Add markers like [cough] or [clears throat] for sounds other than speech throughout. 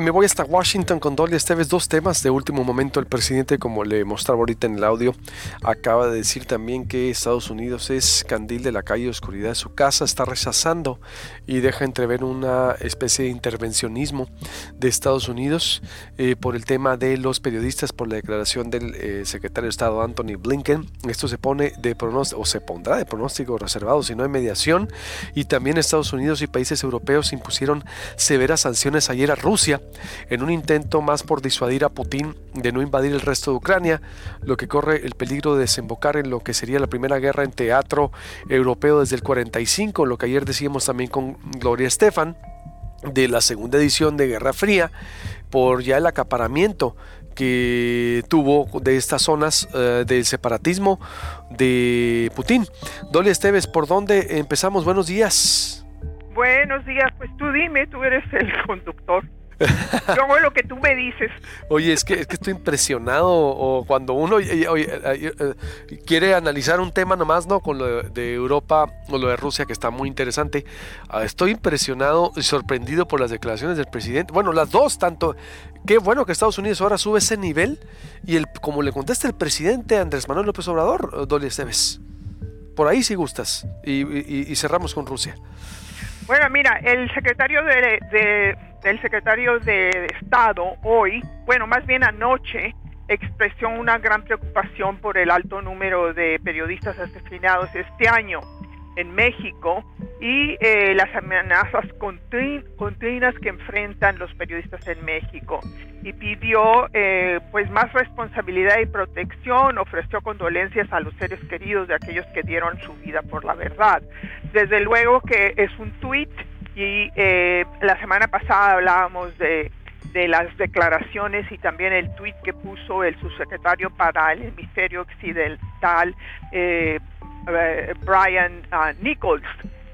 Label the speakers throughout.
Speaker 1: Me voy hasta Washington con Dolly Esteves. Dos temas de último momento. El presidente, como le mostraba ahorita en el audio, acaba de decir también que Estados Unidos es candil de la calle oscuridad de su casa. Está rechazando y deja entrever una especie de intervencionismo de Estados Unidos eh, por el tema de los periodistas, por la declaración del eh, secretario de Estado Anthony Blinken. Esto se pone de pronóstico, o se pondrá de pronóstico reservado si no hay mediación. Y también Estados Unidos y países europeos impusieron severas sanciones ayer a Rusia en un intento más por disuadir a Putin de no invadir el resto de Ucrania, lo que corre el peligro de desembocar en lo que sería la primera guerra en teatro europeo desde el 45, lo que ayer decíamos también con Gloria Estefan de la segunda edición de Guerra Fría por ya el acaparamiento que tuvo de estas zonas eh, del separatismo de Putin. Dolly Esteves, ¿por dónde empezamos? Buenos días.
Speaker 2: Buenos días, pues tú dime, tú eres el conductor. Yo hago lo que tú me dices.
Speaker 1: Oye, es que, es que estoy impresionado o cuando uno quiere analizar un tema nomás, ¿no? Con lo de Europa o lo de Rusia, que está muy interesante. Ah, estoy impresionado y sorprendido por las declaraciones del presidente. Bueno, las dos, tanto. Qué bueno que Estados Unidos ahora sube ese nivel y el, como le contesta el presidente Andrés Manuel López Obrador, Dolly Esteves. Por ahí si gustas. Y, cerramos con Rusia.
Speaker 2: Bueno, mira, el secretario de el secretario de Estado hoy, bueno, más bien anoche, expresó una gran preocupación por el alto número de periodistas asesinados este año en México y eh, las amenazas continuas que enfrentan los periodistas en México y pidió eh, pues más responsabilidad y protección, ofreció condolencias a los seres queridos de aquellos que dieron su vida por la verdad. Desde luego que es un tuit y eh, la semana pasada hablábamos de, las declaraciones y también el tuit que puso el subsecretario para el hemisferio occidental, eh, Brian uh, Nichols,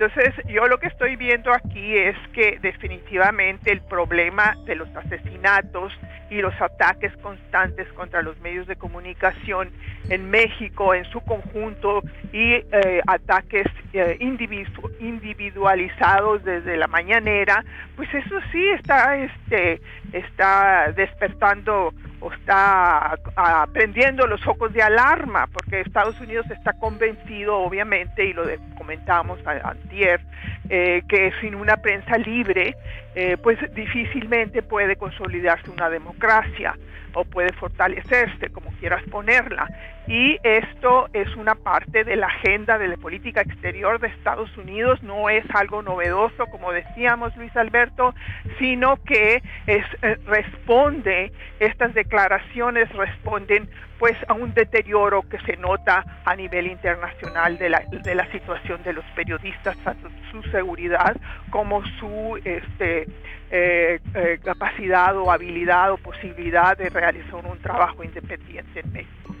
Speaker 2: entonces, yo lo que estoy viendo aquí es que definitivamente el problema de los asesinatos y los ataques constantes contra los medios de comunicación en México en su conjunto y eh, ataques eh, individualizados desde la mañanera, pues eso sí está, este, está despertando o está prendiendo los focos de alarma, porque Estados Unidos está convencido, obviamente, y lo comentábamos antier, eh, que sin una prensa libre, eh, pues difícilmente puede consolidarse una democracia o puede fortalecerse, como quieras ponerla. Y esto es una parte de la agenda de la política exterior de Estados Unidos, no es algo novedoso, como decíamos Luis Alberto, sino que es, eh, responde, estas declaraciones responden pues a un deterioro que se nota a nivel internacional de la, de la situación de los periodistas, tanto su seguridad como su este, eh, eh, capacidad o habilidad o posibilidad de realizar un trabajo independiente en México.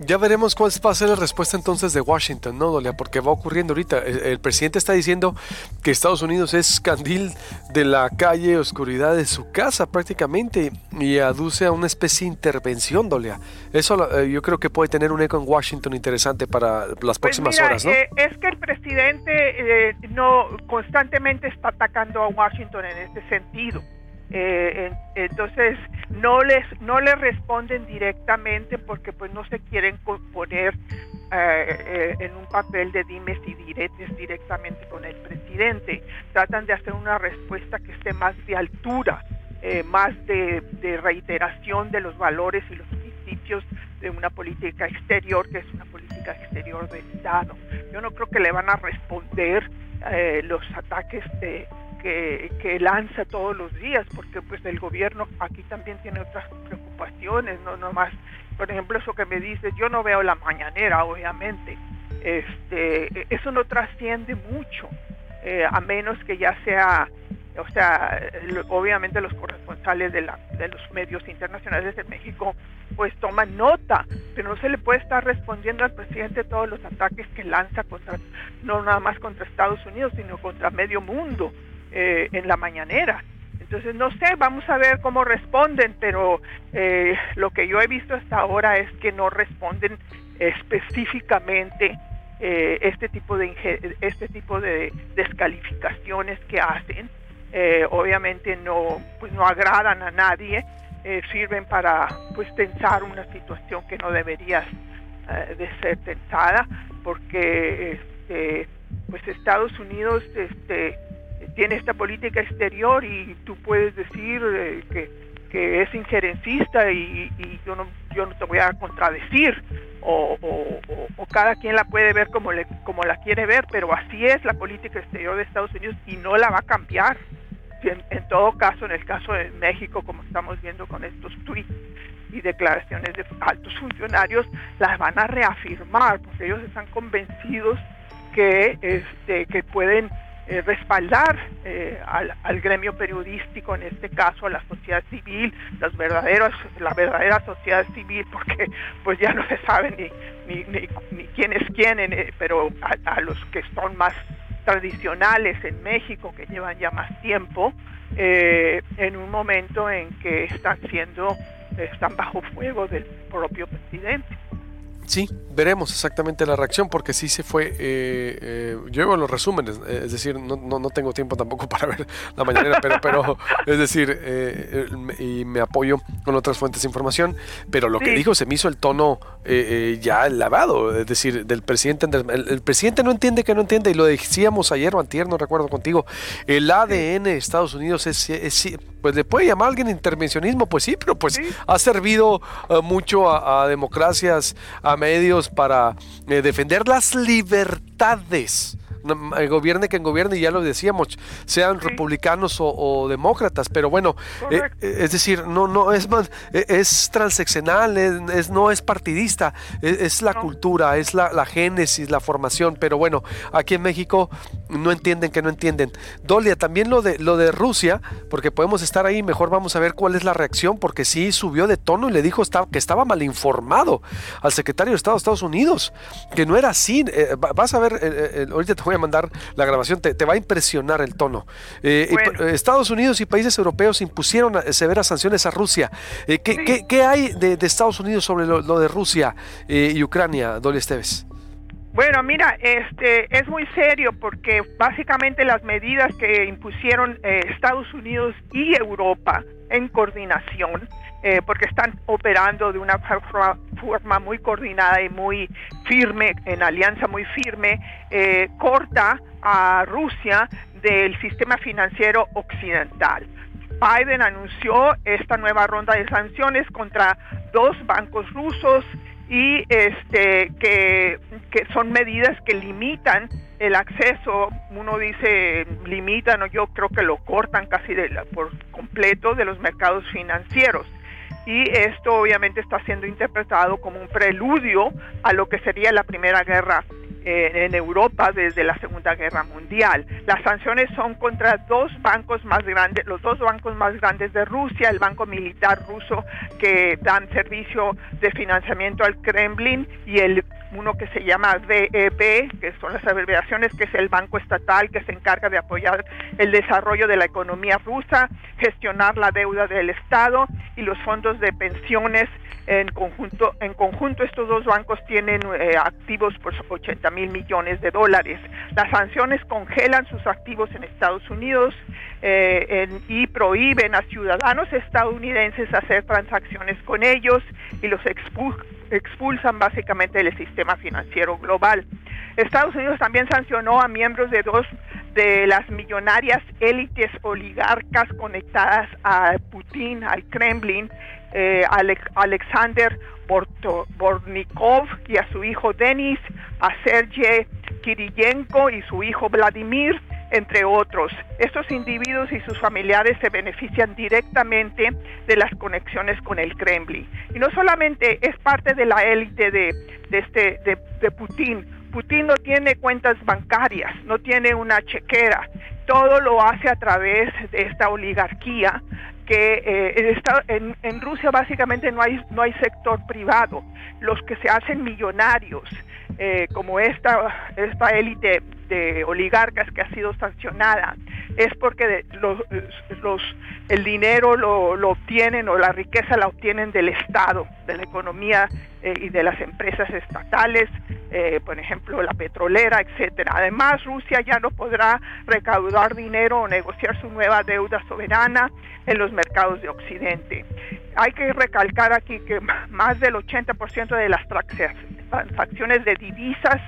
Speaker 1: Ya veremos cuál va a ser la respuesta entonces de Washington, ¿no, Dolia? Porque va ocurriendo ahorita. El, presidente está diciendo que Estados Unidos es candil de la calle oscuridad de su casa prácticamente y aduce a una especie de intervención, Dolia. Eso eh, yo creo que puede tener un eco en Washington interesante para las pues próximas horas, ¿no?
Speaker 2: Eh, es que el presidente eh, no constantemente está atacando a Washington en este sentido. Eh, entonces no les no le responden directamente porque pues no se quieren poner eh, eh, en un papel de dimes y diretes directamente con el presidente. Tratan de hacer una respuesta que esté más de altura, más de, de reiteración de los valores y los principios de una política exterior que es una política exterior de Estado. Yo no creo que le van a responder los ataques de que, lanza todos los días, porque pues el gobierno aquí también tiene otras preocupaciones, no nomás, por ejemplo, eso que me dices, yo no veo la mañanera, obviamente, este, eso no trasciende mucho, eh, a menos que ya sea, o sea, obviamente los corresponsales de, la, de los medios internacionales de México pues toman nota, pero no se le puede estar respondiendo al presidente todos los ataques que lanza contra, no nada más contra Estados Unidos, sino contra medio mundo. Eh, en la mañanera. Entonces, no sé, vamos a ver cómo responden, pero eh, lo que yo he visto hasta ahora es que no responden específicamente eh, este tipo de este tipo de descalificaciones que hacen eh, obviamente no, pues no agradan a nadie, eh, sirven para pues tensar una situación que no debería de ser tensada, porque este, pues Estados Unidos este, tiene esta política exterior y tú puedes decir que que es injerencista y, yo no yo no te voy a contradecir. O, cada quien la puede ver como le, como la quiere ver pero así es la política exterior de Estados Unidos y no la va a cambiar. En, en todo caso en el caso de México como estamos viendo con estos tweets y declaraciones de altos funcionarios las van a reafirmar porque ellos están convencidos que este que pueden eh, respaldar eh, al, gremio periodístico, en este caso a la sociedad civil, las verdaderas, la verdadera sociedad civil, porque pues ya no se sabe ni, ni, ni, quién es quién, eh, pero a, los que son más tradicionales en México, que llevan ya más tiempo, en un momento en que están siendo, están bajo fuego del propio presidente.
Speaker 1: Sí, veremos exactamente la reacción porque sí se fue, eh, eh, yo veo los resúmenes, eh, es decir, no, no, tengo tiempo tampoco [laughs] para ver la mañanera, pero, pero es decir, y me apoyo con otras fuentes de información, pero lo que dijo se me hizo el tono ya lavado, es decir, del presidente, el, presidente no entiende que no entiende, y lo decíamos ayer o antier, no recuerdo contigo, el ADN de Estados Unidos es, pues le puede llamar a alguien intervencionismo, pues sí, pero pues ha servido mucho a, a democracias, a medios para eh, defender las libertades gobierne quien gobierne, y ya lo decíamos, sean republicanos o, demócratas, pero bueno, eh, eh, es decir, no, no, es más, e, es transeccional, es, no es partidista, e, es, la cultura, es la, la, génesis, la formación, pero bueno, aquí en México no entienden que no entienden. Dolia, también lo de, lo de Rusia, porque podemos estar ahí, mejor vamos a ver cuál es la reacción, porque sí subió de tono y le dijo que estaba mal informado al secretario de Estado de Estados Unidos, que no era así. Eh, vas a ver, ahorita te voy a mandar la grabación, te, va a impresionar el tono. Eh, Estados Unidos y países europeos impusieron severas sanciones a Rusia. Eh, ¿qué, hay de, Estados Unidos sobre lo, de Rusia eh, y Ucrania, Dolly Esteves?
Speaker 2: Bueno, mira, este es muy serio porque básicamente las medidas que impusieron Estados Unidos y Europa en coordinación eh, porque están operando de una forma muy coordinada y muy firme, en alianza muy firme, eh, corta a Rusia del sistema financiero occidental. Biden anunció esta nueva ronda de sanciones contra dos bancos rusos y este que, que son medidas que limitan el acceso, uno dice limitan yo creo que lo cortan casi de por completo de los mercados financieros y esto obviamente está siendo interpretado como un preludio a lo que sería la Primera Guerra eh, en Europa desde la Segunda Guerra Mundial. Las sanciones son contra dos bancos más grandes, los dos bancos más grandes de Rusia, el Banco Militar Ruso que dan servicio de financiamiento al Kremlin y el uno que se llama DEP, que son las abreviaciones, que es el banco estatal que se encarga de apoyar el desarrollo de la economía rusa, gestionar la deuda del Estado y los fondos de pensiones en conjunto, en conjunto estos dos bancos tienen eh, activos por 80 mil millones de dólares. Las sanciones congelan sus activos en Estados Unidos eh, y prohíben a ciudadanos estadounidenses hacer transacciones con ellos y los expulsan básicamente del sistema financiero global. Estados Unidos también sancionó a miembros de dos de las millonarias élites oligarcas conectadas a Putin, al Kremlin, eh, Alexander Bornikov y a su hijo Denis, a Sergei Kiriyenko y su hijo Vladimir, entre otros. Estos individuos y sus familiares se benefician directamente de las conexiones con el Kremlin. Y no solamente es parte de la élite de, este, de Putin, Putin no tiene cuentas bancarias, no tiene una chequera, todo lo hace a través de esta oligarquía que eh, en, en, Rusia básicamente no hay, no hay sector privado. Los que se hacen millonarios como esta, esta élite de oligarcas que ha sido sancionada es porque los, los, el dinero lo, lo, obtienen o la riqueza la obtienen del Estado, de la economía eh, y de las empresas estatales, eh, por ejemplo la petrolera, etcétera. Además, Rusia ya no podrá recaudar dinero o negociar su nueva deuda soberana en los mercados de Occidente. Hay que recalcar aquí que más del 80% de las transacciones de divisas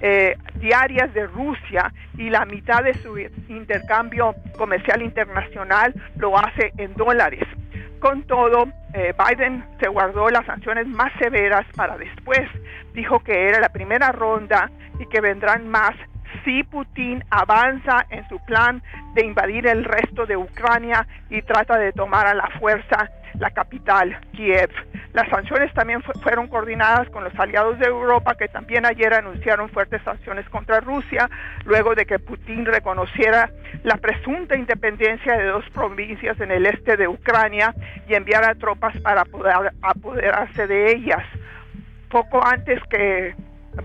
Speaker 2: eh, diarias de Rusia y la mitad de su intercambio comercial internacional lo hace en dólares. Con todo, eh, Biden se guardó las sanciones más severas para después. Dijo que era la primera ronda y que vendrán más si Putin avanza en su plan de invadir el resto de Ucrania y trata de tomar a la fuerza la capital, Kiev. Las sanciones también fueron coordinadas con los aliados de Europa que también ayer anunciaron fuertes sanciones contra Rusia luego de que Putin reconociera la presunta independencia de dos provincias en el este de Ucrania y enviara tropas para poder apoderarse de ellas. Poco antes que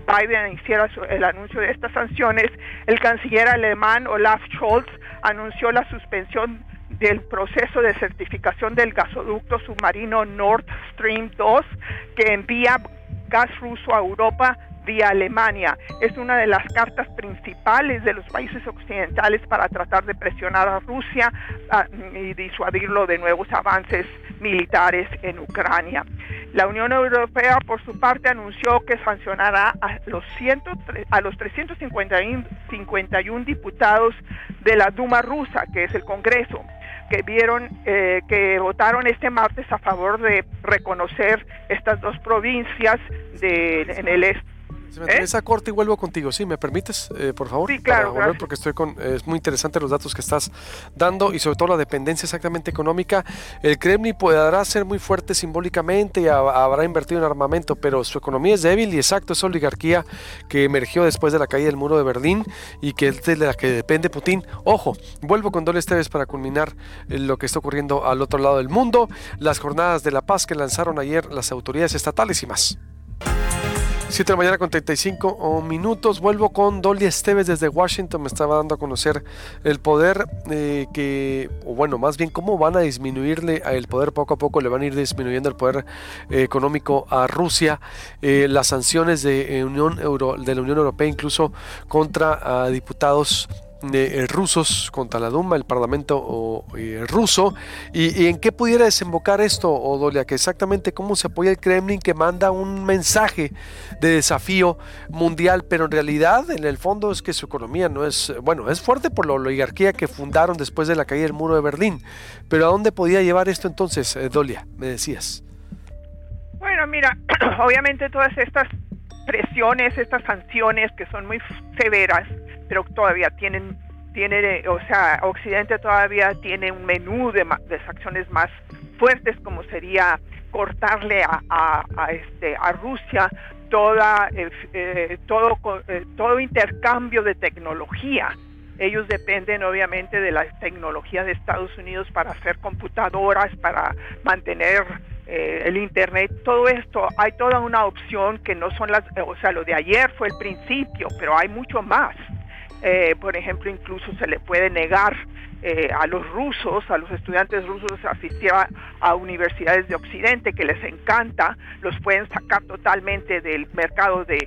Speaker 2: Biden hiciera el anuncio de estas sanciones, el canciller alemán Olaf Scholz anunció la suspensión del proceso de certificación del gasoducto submarino Nord Stream 2 que envía gas ruso a Europa vía Alemania. Es una de las cartas principales de los países occidentales para tratar de presionar a Rusia ah, y disuadirlo de nuevos avances militares en Ucrania. La Unión Europea, por su parte, anunció que sancionará a los, a los 351 diputados de la Duma rusa, que es el Congreso, que vieron eh, que votaron este martes a favor de reconocer estas dos provincias de, en el este
Speaker 1: se me esa corte y vuelvo contigo. ¿Sí? ¿Me permites, eh, por favor?
Speaker 2: Sí, claro.
Speaker 1: porque estoy con. Es muy interesante los datos que estás dando y sobre todo la dependencia exactamente económica. El Kremlin podrá ser muy fuerte simbólicamente y habrá invertido en armamento, pero su economía es débil y exacto, es oligarquía que emergió después de la caída del muro de Berlín y que es de la que depende Putin. Ojo, vuelvo con Dole Esteves para culminar eh, lo que está ocurriendo al otro lado del mundo. Las jornadas de la paz que lanzaron ayer las autoridades estatales y más. 7 de la mañana con 35 minutos. Vuelvo con Dolly Esteves desde Washington. Me estaba dando a conocer el poder eh, que, o bueno, más bien cómo van a disminuirle el poder poco a poco, le van a ir disminuyendo el poder eh, económico a Rusia. Eh, las sanciones de, Unión Euro, de la Unión Europea, incluso contra diputados eh, rusos contra la Duma, el Parlamento eh, ruso, y, en qué pudiera desembocar esto, Odolia, que exactamente cómo se apoya el Kremlin que manda un mensaje de desafío mundial, pero en realidad en el fondo es que su economía no es, bueno, es fuerte por la oligarquía que fundaron después de la caída del muro de Berlín, pero ¿a dónde podía llevar esto entonces, eh, Dolia? Me decías.
Speaker 2: Bueno, mira, [clears throat] obviamente todas estas presiones, estas sanciones que son muy severas, pero todavía tienen, tiene, o sea, Occidente todavía tiene un menú de, de acciones más fuertes como sería cortarle a, a, este, a Rusia toda, eh, eh, todo, eh, todo intercambio de tecnología. Ellos dependen obviamente de la tecnología de Estados Unidos para hacer computadoras, para mantener el Internet, todo esto, hay toda una opción que no son las, o sea, lo de ayer fue el principio, pero hay mucho más. Eh, por ejemplo, incluso se le puede negar eh, a los rusos, a los estudiantes rusos asistir a, universidades de Occidente que les encanta, los pueden sacar totalmente del mercado de,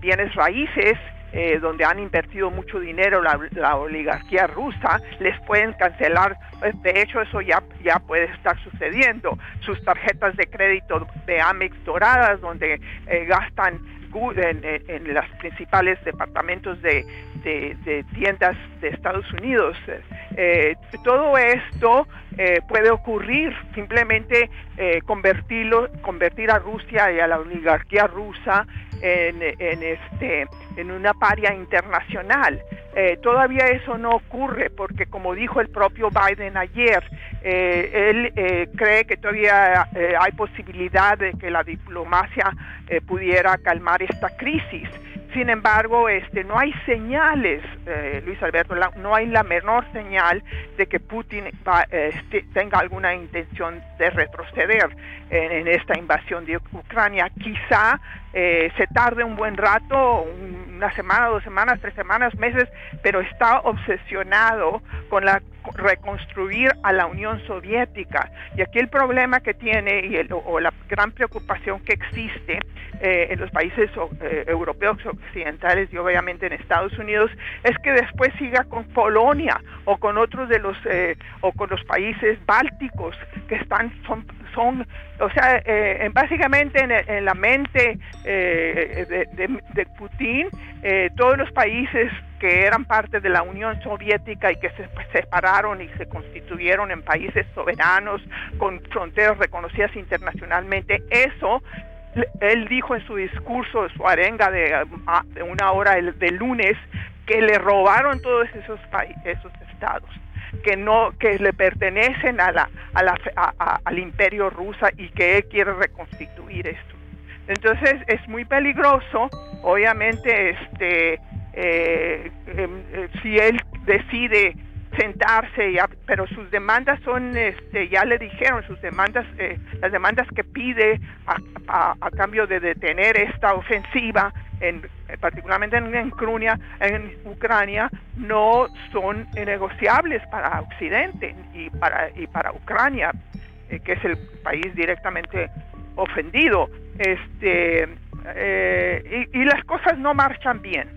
Speaker 2: bienes raíces, eh, donde han invertido mucho dinero la, oligarquía rusa, les pueden cancelar, pues, de hecho eso ya, ya puede estar sucediendo, sus tarjetas de crédito de Amex doradas, donde gastan en, los principales departamentos de, tiendas de Estados Unidos. Eh, todo esto eh, puede ocurrir, simplemente eh, convertirlo, convertir a Rusia y a la oligarquía rusa en, en, este, en una paria internacional. Eh, todavía eso no ocurre porque, como dijo el propio Biden ayer, eh, él eh, cree que todavía hay posibilidad de que la diplomacia pudiera calmar esta crisis. sin embargo, este, no hay señales, eh, Luis Alberto, no hay la menor señal de que Putin este, tenga alguna intención de retroceder en, esta invasión de Ucrania. Quizá eh, se tarde un buen rato, una semana, dos semanas, tres semanas, meses, pero está obsesionado con la reconstruir a la Unión Soviética. Y aquí el problema que tiene y o la gran preocupación que existe eh, en los países eh, europeos occidentales y obviamente en Estados Unidos es que después siga con Polonia o con otros de los o con los países bálticos que están son son, o sea, eh, básicamente en, la mente eh, de, Putin, eh, todos los países que eran parte de la Unión Soviética y que se separaron y se constituyeron en países soberanos con fronteras reconocidas internacionalmente, eso él dijo en su discurso, su arenga de, ah, de una hora de lunes, que le robaron todos esos, esos estados que no que le pertenecen a la, a la al imperio ruso y que él quiere reconstituir esto. Entonces es muy peligroso obviamente este eh, em, eh, si él decide sentarse ya, pero sus demandas son este ya le dijeron sus demandas eh, las demandas que pide a, a, cambio de detener esta ofensiva en, particularmente en, en, en Ucrania, no son negociables para Occidente y para, y para Ucrania, eh, que es el país directamente ofendido. Este, eh, y, las cosas no marchan bien.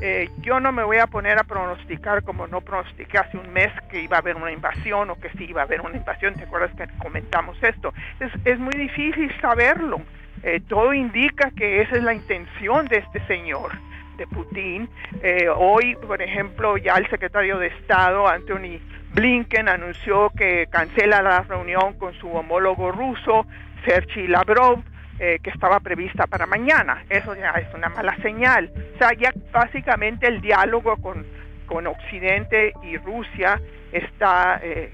Speaker 2: Eh, yo no me voy a poner a pronosticar como no pronostiqué hace un mes que iba a haber una invasión o que sí iba a haber una invasión. ¿Te acuerdas que comentamos esto? Es, es muy difícil saberlo. Eh, todo indica que esa es la intención de este señor, de Putin. Eh, hoy, por ejemplo, ya el secretario de Estado, Anthony Blinken, anunció que cancela la reunión con su homólogo ruso, Sergei Lavrov, eh, que estaba prevista para mañana. Eso ya es una mala señal. O sea, ya básicamente el diálogo con, con Occidente y Rusia está eh,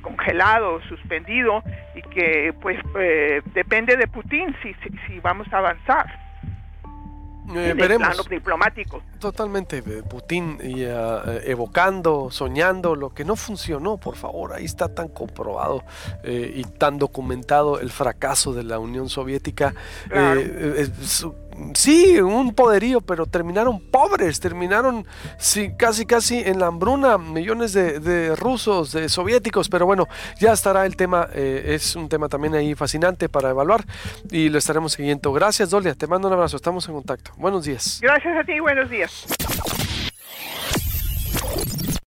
Speaker 2: congelado, suspendido y que pues eh, depende de Putin si, si, vamos a avanzar.
Speaker 1: Eh, en el
Speaker 2: plano diplomático.
Speaker 1: Totalmente, Putin y, evocando, soñando lo que no funcionó, por favor, ahí está tan comprobado y tan documentado el fracaso de la Unión Soviética sí, un poderío, pero terminaron pobres, terminaron sí, casi casi en la hambruna, millones de, rusos, de soviéticos, pero bueno, ya estará el tema, eh, es un tema también ahí fascinante para evaluar y lo estaremos siguiendo. Gracias, Dolia, te mando un abrazo, estamos en contacto. Buenos días.
Speaker 2: Gracias a ti, y buenos días.